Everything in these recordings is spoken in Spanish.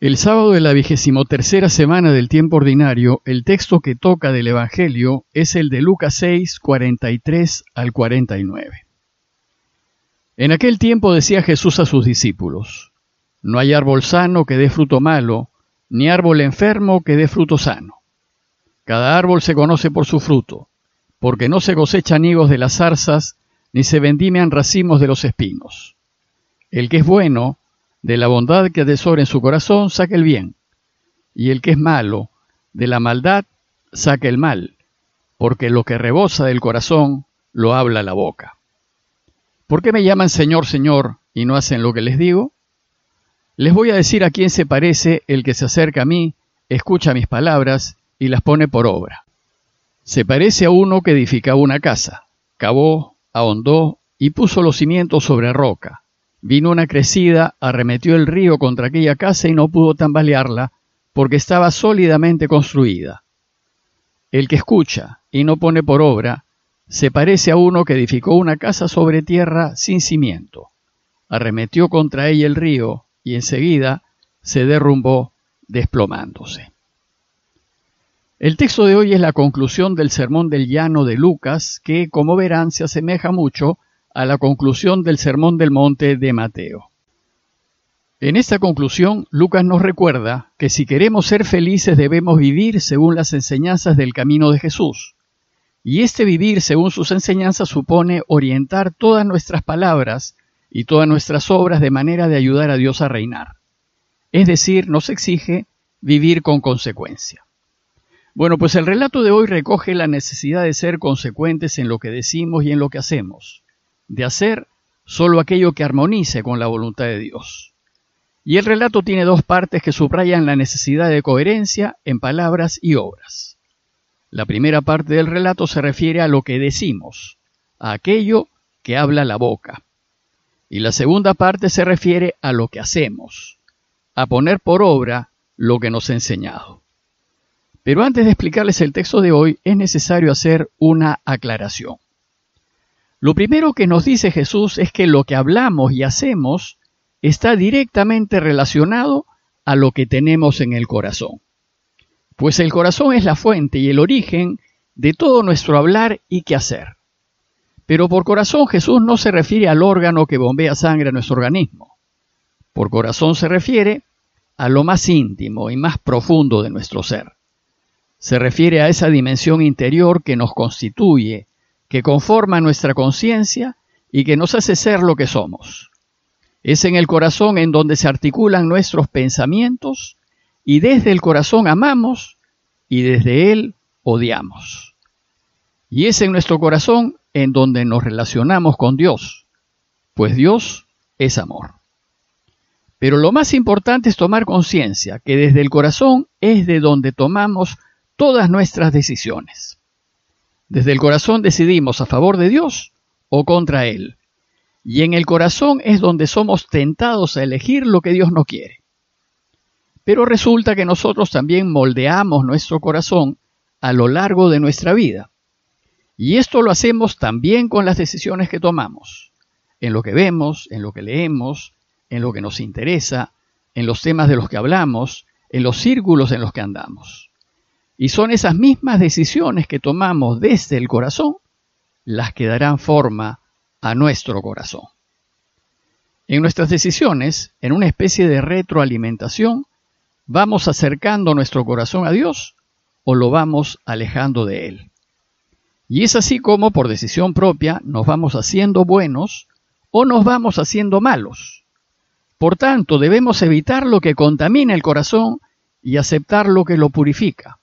El sábado de la vigésimo tercera semana del tiempo ordinario, el texto que toca del Evangelio es el de Lucas 6, 43 al 49. En aquel tiempo decía Jesús a sus discípulos, No hay árbol sano que dé fruto malo, ni árbol enfermo que dé fruto sano. Cada árbol se conoce por su fruto, porque no se cosechan higos de las zarzas, ni se vendimian racimos de los espinos. El que es bueno, de la bondad que atesora en su corazón, saca el bien, y el que es malo, de la maldad, saca el mal, porque lo que rebosa del corazón lo habla la boca. ¿Por qué me llaman Señor, Señor y no hacen lo que les digo? Les voy a decir a quién se parece el que se acerca a mí, escucha mis palabras y las pone por obra. Se parece a uno que edificaba una casa, cavó, ahondó y puso los cimientos sobre roca. Vino una crecida, arremetió el río contra aquella casa y no pudo tambalearla, porque estaba sólidamente construida. El que escucha y no pone por obra, se parece a uno que edificó una casa sobre tierra sin cimiento. Arremetió contra ella el río y enseguida se derrumbó desplomándose. El texto de hoy es la conclusión del Sermón del Llano de Lucas, que, como verán, se asemeja mucho a la conclusión del Sermón del Monte de Mateo. En esta conclusión, Lucas nos recuerda que si queremos ser felices debemos vivir según las enseñanzas del camino de Jesús. Y este vivir según sus enseñanzas supone orientar todas nuestras palabras y todas nuestras obras de manera de ayudar a Dios a reinar. Es decir, nos exige vivir con consecuencia. Bueno, pues el relato de hoy recoge la necesidad de ser consecuentes en lo que decimos y en lo que hacemos de hacer solo aquello que armonice con la voluntad de Dios. Y el relato tiene dos partes que subrayan la necesidad de coherencia en palabras y obras. La primera parte del relato se refiere a lo que decimos, a aquello que habla la boca. Y la segunda parte se refiere a lo que hacemos, a poner por obra lo que nos ha enseñado. Pero antes de explicarles el texto de hoy, es necesario hacer una aclaración. Lo primero que nos dice Jesús es que lo que hablamos y hacemos está directamente relacionado a lo que tenemos en el corazón. Pues el corazón es la fuente y el origen de todo nuestro hablar y quehacer. Pero por corazón Jesús no se refiere al órgano que bombea sangre a nuestro organismo. Por corazón se refiere a lo más íntimo y más profundo de nuestro ser. Se refiere a esa dimensión interior que nos constituye, que conforma nuestra conciencia y que nos hace ser lo que somos. Es en el corazón en donde se articulan nuestros pensamientos y desde el corazón amamos y desde él odiamos. Y es en nuestro corazón en donde nos relacionamos con Dios, pues Dios es amor. Pero lo más importante es tomar conciencia que desde el corazón es de donde tomamos todas nuestras decisiones. Desde el corazón decidimos a favor de Dios o contra Él. Y en el corazón es donde somos tentados a elegir lo que Dios no quiere. Pero resulta que nosotros también moldeamos nuestro corazón a lo largo de nuestra vida. Y esto lo hacemos también con las decisiones que tomamos, en lo que vemos, en lo que leemos, en lo que nos interesa, en los temas de los que hablamos, en los círculos en los que andamos. Y son esas mismas decisiones que tomamos desde el corazón las que darán forma a nuestro corazón. En nuestras decisiones, en una especie de retroalimentación, vamos acercando nuestro corazón a Dios o lo vamos alejando de Él. Y es así como, por decisión propia, nos vamos haciendo buenos o nos vamos haciendo malos. Por tanto, debemos evitar lo que contamina el corazón y aceptar lo que lo purifica.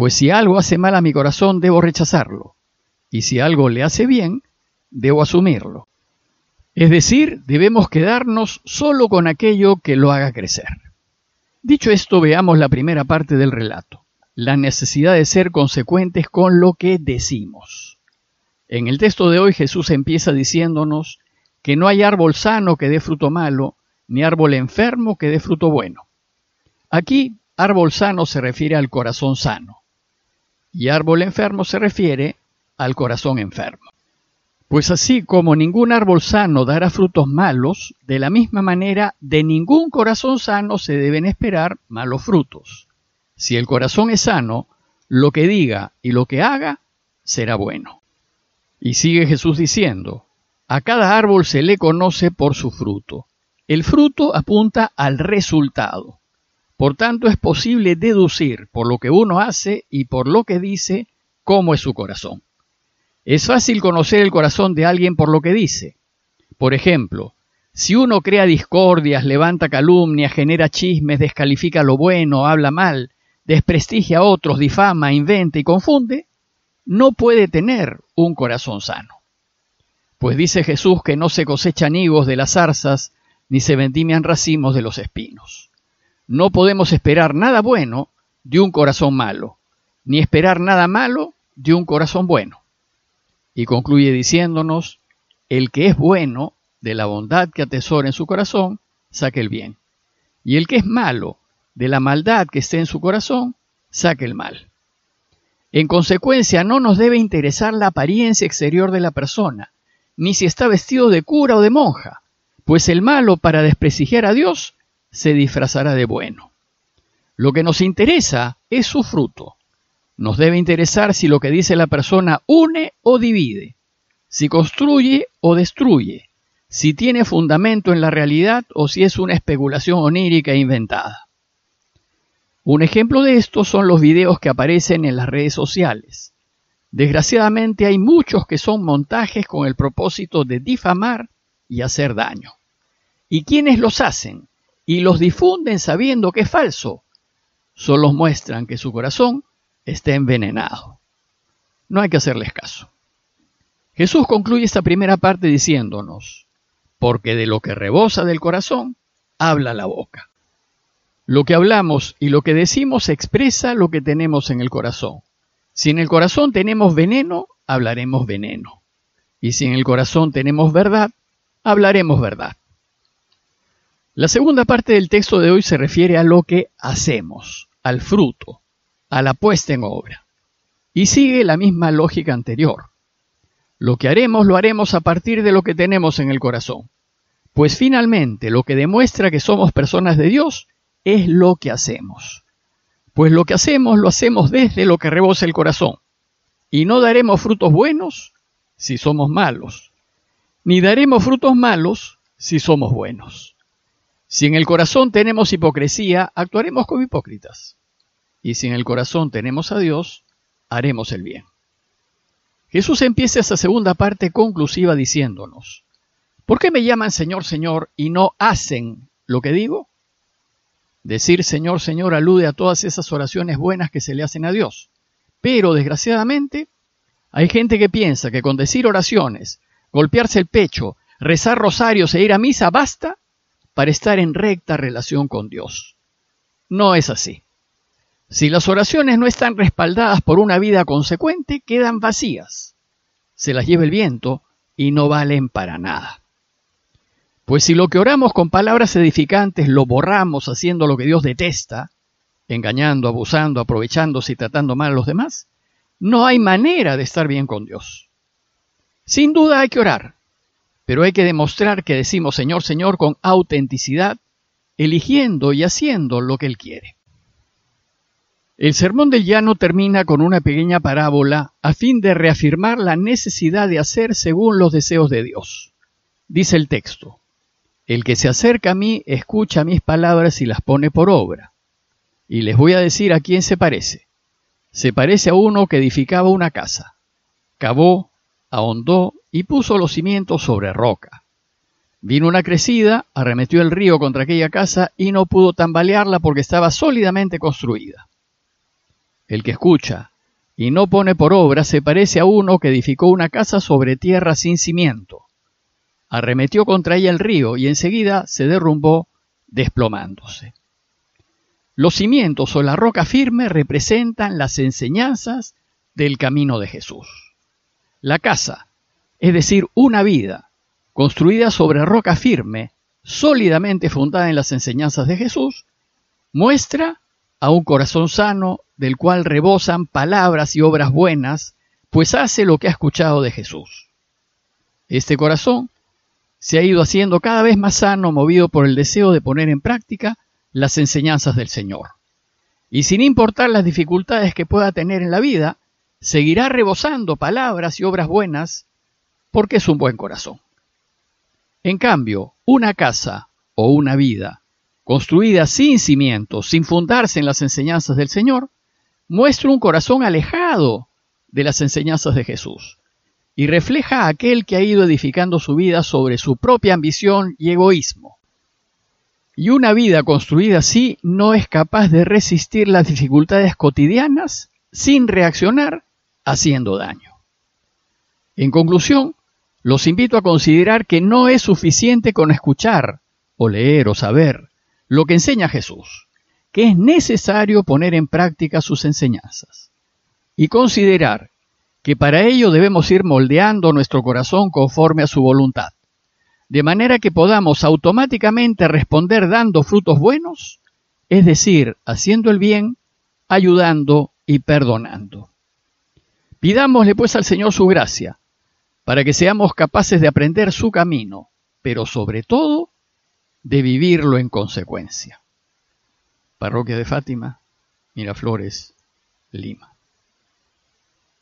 Pues si algo hace mal a mi corazón, debo rechazarlo. Y si algo le hace bien, debo asumirlo. Es decir, debemos quedarnos solo con aquello que lo haga crecer. Dicho esto, veamos la primera parte del relato, la necesidad de ser consecuentes con lo que decimos. En el texto de hoy Jesús empieza diciéndonos que no hay árbol sano que dé fruto malo, ni árbol enfermo que dé fruto bueno. Aquí, árbol sano se refiere al corazón sano y árbol enfermo se refiere al corazón enfermo. Pues así como ningún árbol sano dará frutos malos, de la misma manera de ningún corazón sano se deben esperar malos frutos. Si el corazón es sano, lo que diga y lo que haga será bueno. Y sigue Jesús diciendo, a cada árbol se le conoce por su fruto. El fruto apunta al resultado. Por tanto, es posible deducir por lo que uno hace y por lo que dice cómo es su corazón. Es fácil conocer el corazón de alguien por lo que dice. Por ejemplo, si uno crea discordias, levanta calumnias, genera chismes, descalifica lo bueno, habla mal, desprestigia a otros, difama, inventa y confunde, no puede tener un corazón sano. Pues dice Jesús que no se cosechan higos de las zarzas, ni se vendimian racimos de los espinos. No podemos esperar nada bueno de un corazón malo, ni esperar nada malo de un corazón bueno. Y concluye diciéndonos, el que es bueno, de la bondad que atesora en su corazón, saque el bien. Y el que es malo, de la maldad que esté en su corazón, saque el mal. En consecuencia, no nos debe interesar la apariencia exterior de la persona, ni si está vestido de cura o de monja, pues el malo, para desprestigiar a Dios, se disfrazará de bueno. Lo que nos interesa es su fruto, nos debe interesar si lo que dice la persona une o divide, si construye o destruye, si tiene fundamento en la realidad o si es una especulación onírica e inventada. Un ejemplo de esto son los videos que aparecen en las redes sociales. Desgraciadamente hay muchos que son montajes con el propósito de difamar y hacer daño. Y quienes los hacen y los difunden sabiendo que es falso, solo muestran que su corazón está envenenado. No hay que hacerles caso. Jesús concluye esta primera parte diciéndonos, porque de lo que rebosa del corazón, habla la boca. Lo que hablamos y lo que decimos expresa lo que tenemos en el corazón. Si en el corazón tenemos veneno, hablaremos veneno. Y si en el corazón tenemos verdad, hablaremos verdad. La segunda parte del texto de hoy se refiere a lo que hacemos, al fruto, a la puesta en obra. Y sigue la misma lógica anterior. Lo que haremos lo haremos a partir de lo que tenemos en el corazón. Pues finalmente lo que demuestra que somos personas de Dios es lo que hacemos. Pues lo que hacemos lo hacemos desde lo que rebosa el corazón. Y no daremos frutos buenos si somos malos, ni daremos frutos malos si somos buenos. Si en el corazón tenemos hipocresía, actuaremos como hipócritas y si en el corazón tenemos a Dios, haremos el bien. Jesús empieza esa segunda parte conclusiva diciéndonos, ¿por qué me llaman Señor, Señor y no hacen lo que digo? Decir Señor, Señor alude a todas esas oraciones buenas que se le hacen a Dios. Pero, desgraciadamente, hay gente que piensa que con decir oraciones, golpearse el pecho, rezar rosarios e ir a misa basta para estar en recta relación con Dios. No es así. Si las oraciones no están respaldadas por una vida consecuente, quedan vacías. Se las lleva el viento y no valen para nada. Pues si lo que oramos con palabras edificantes lo borramos haciendo lo que Dios detesta, engañando, abusando, aprovechándose y tratando mal a los demás, no hay manera de estar bien con Dios. Sin duda hay que orar, pero hay que demostrar que decimos Señor, Señor con autenticidad, eligiendo y haciendo lo que Él quiere. El Sermón del Llano termina con una pequeña parábola a fin de reafirmar la necesidad de hacer según los deseos de Dios. Dice el texto, El que se acerca a mí escucha mis palabras y las pone por obra. Y les voy a decir a quién se parece. Se parece a uno que edificaba una casa. Cavó, ahondó y puso los cimientos sobre roca. Vino una crecida, arremetió el río contra aquella casa y no pudo tambalearla porque estaba sólidamente construida. El que escucha y no pone por obra se parece a uno que edificó una casa sobre tierra sin cimiento. Arremetió contra ella el río y enseguida se derrumbó desplomándose. Los cimientos o la roca firme representan las enseñanzas del camino de Jesús. La casa, es decir, una vida construida sobre roca firme, sólidamente fundada en las enseñanzas de Jesús, muestra a un corazón sano del cual rebosan palabras y obras buenas, pues hace lo que ha escuchado de Jesús. Este corazón se ha ido haciendo cada vez más sano, movido por el deseo de poner en práctica las enseñanzas del Señor. Y sin importar las dificultades que pueda tener en la vida, seguirá rebosando palabras y obras buenas porque es un buen corazón. En cambio, una casa o una vida construida sin cimientos, sin fundarse en las enseñanzas del Señor, muestra un corazón alejado de las enseñanzas de Jesús y refleja a aquel que ha ido edificando su vida sobre su propia ambición y egoísmo. Y una vida construida así no es capaz de resistir las dificultades cotidianas sin reaccionar haciendo daño. En conclusión, los invito a considerar que no es suficiente con escuchar o leer o saber lo que enseña Jesús, que es necesario poner en práctica sus enseñanzas y considerar que para ello debemos ir moldeando nuestro corazón conforme a su voluntad, de manera que podamos automáticamente responder dando frutos buenos, es decir, haciendo el bien, ayudando y perdonando. Pidámosle pues al Señor su gracia, para que seamos capaces de aprender su camino, pero sobre todo de vivirlo en consecuencia. Parroquia de Fátima, Miraflores, Lima.